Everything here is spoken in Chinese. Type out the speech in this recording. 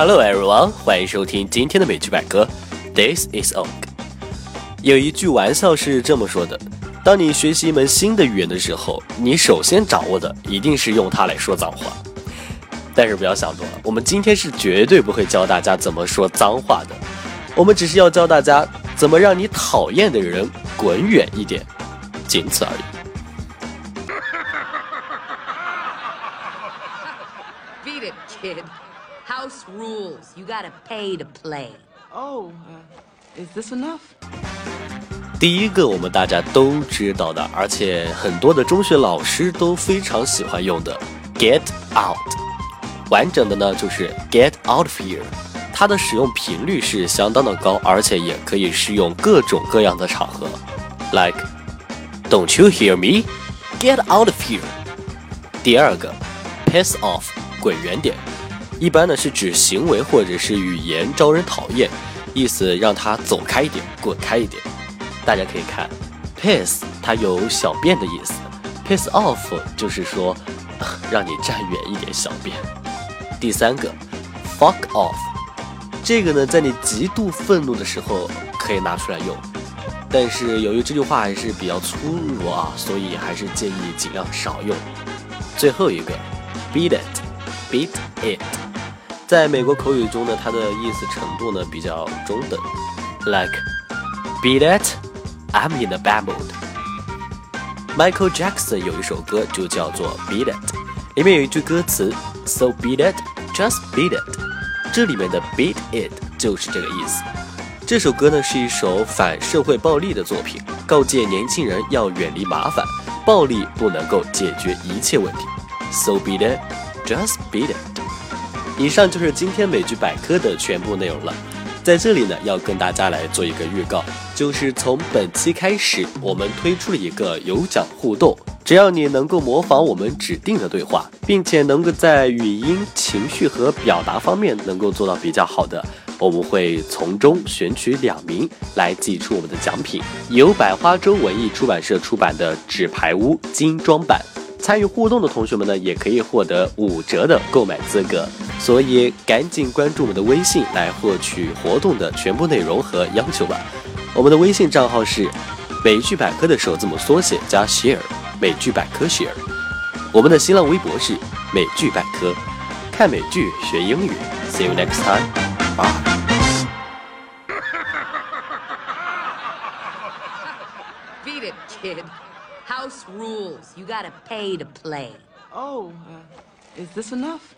Hello everyone，欢迎收听今天的美剧百科。This is Og。有一句玩笑是这么说的：当你学习一门新的语言的时候，你首先掌握的一定是用它来说脏话。但是不要想多了，我们今天是绝对不会教大家怎么说脏话的，我们只是要教大家怎么让你讨厌的人滚远一点，仅此而已。Beat it, kid. House rules. You gotta pay to play. Oh, uh, is this enough? 第一个我们大家都知道的，而且很多的中学老师都非常喜欢用的，get out。完整的呢就是 get out of here。它的使用频率是相当的高，而且也可以适用各种各样的场合，like Don't you hear me? Get out of here。第二个，piss off，滚远点。 一般呢是指行为或者是语言招人讨厌，意思让他走开一点，滚开一点。大家可以看，piss 它有小便的意思，piss off 就是说 让你站远一点小便。第三个，fuck off，这个呢在你极度愤怒的时候可以拿出来用，但是由于这句话还是比较粗鲁啊，所以还是建议尽量少用。最后一个，beat it，beat it。在美国口语中呢，它的意思程度呢比较中等，like beat it，I'm in a bad mood。Michael Jackson 有一首歌就叫做 Beat It，里面有一句歌词 So beat it，just beat it。这里面的 beat it 就是这个意思。这首歌呢是一首反社会暴力的作品，告诫年轻人要远离麻烦，暴力不能够解决一切问题。So beat it，just beat it。以上就是今天美剧百科的全部内容了。在这里呢，要跟大家来做一个预告，就是从本期开始，我们推出了一个有奖互动，只要你能够模仿我们指定的对话，并且能够在语音、情绪和表达方面能够做到比较好的，我们会从中选取两名来寄出我们的奖品，由百花洲文艺出版社出版的《纸牌屋》精装版。参与互动的同学们呢，也可以获得五折的购买资格，所以赶紧关注我们的微信来获取活动的全部内容和要求吧。我们的微信账号是美剧百科的首字母缩写加 share，美剧百科 share。我们的新浪微博是美剧百科，看美剧学英语。See you next time. Bye. Beat it, kid. House rules. You gotta pay to play. Oh, uh, is this enough?